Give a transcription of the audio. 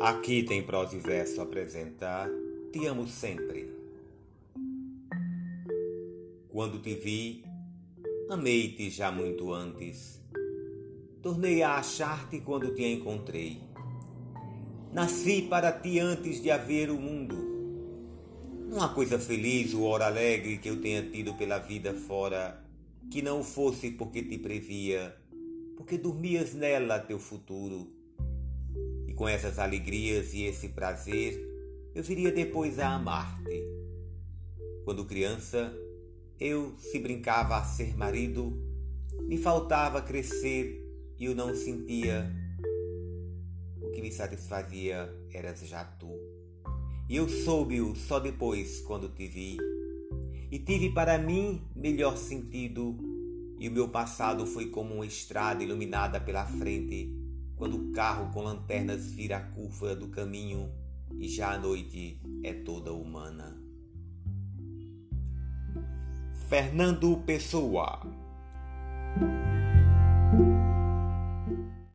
Aqui tem prosa e verso a apresentar. Te amo sempre. Quando te vi, amei-te já muito antes. Tornei a achar-te quando te encontrei. Nasci para ti antes de haver o mundo. Não há coisa feliz ou hora alegre que eu tenha tido pela vida fora que não fosse porque te previa, porque dormias nela teu futuro com essas alegrias e esse prazer, eu viria depois a amar-te. Quando criança, eu, se brincava a ser marido, me faltava crescer e eu não sentia. O que me satisfazia eras já tu. E eu soube-o só depois quando te vi. E tive para mim melhor sentido, e o meu passado foi como uma estrada iluminada pela frente quando o carro com lanternas vira a curva do caminho e já a noite é toda humana. Fernando Pessoa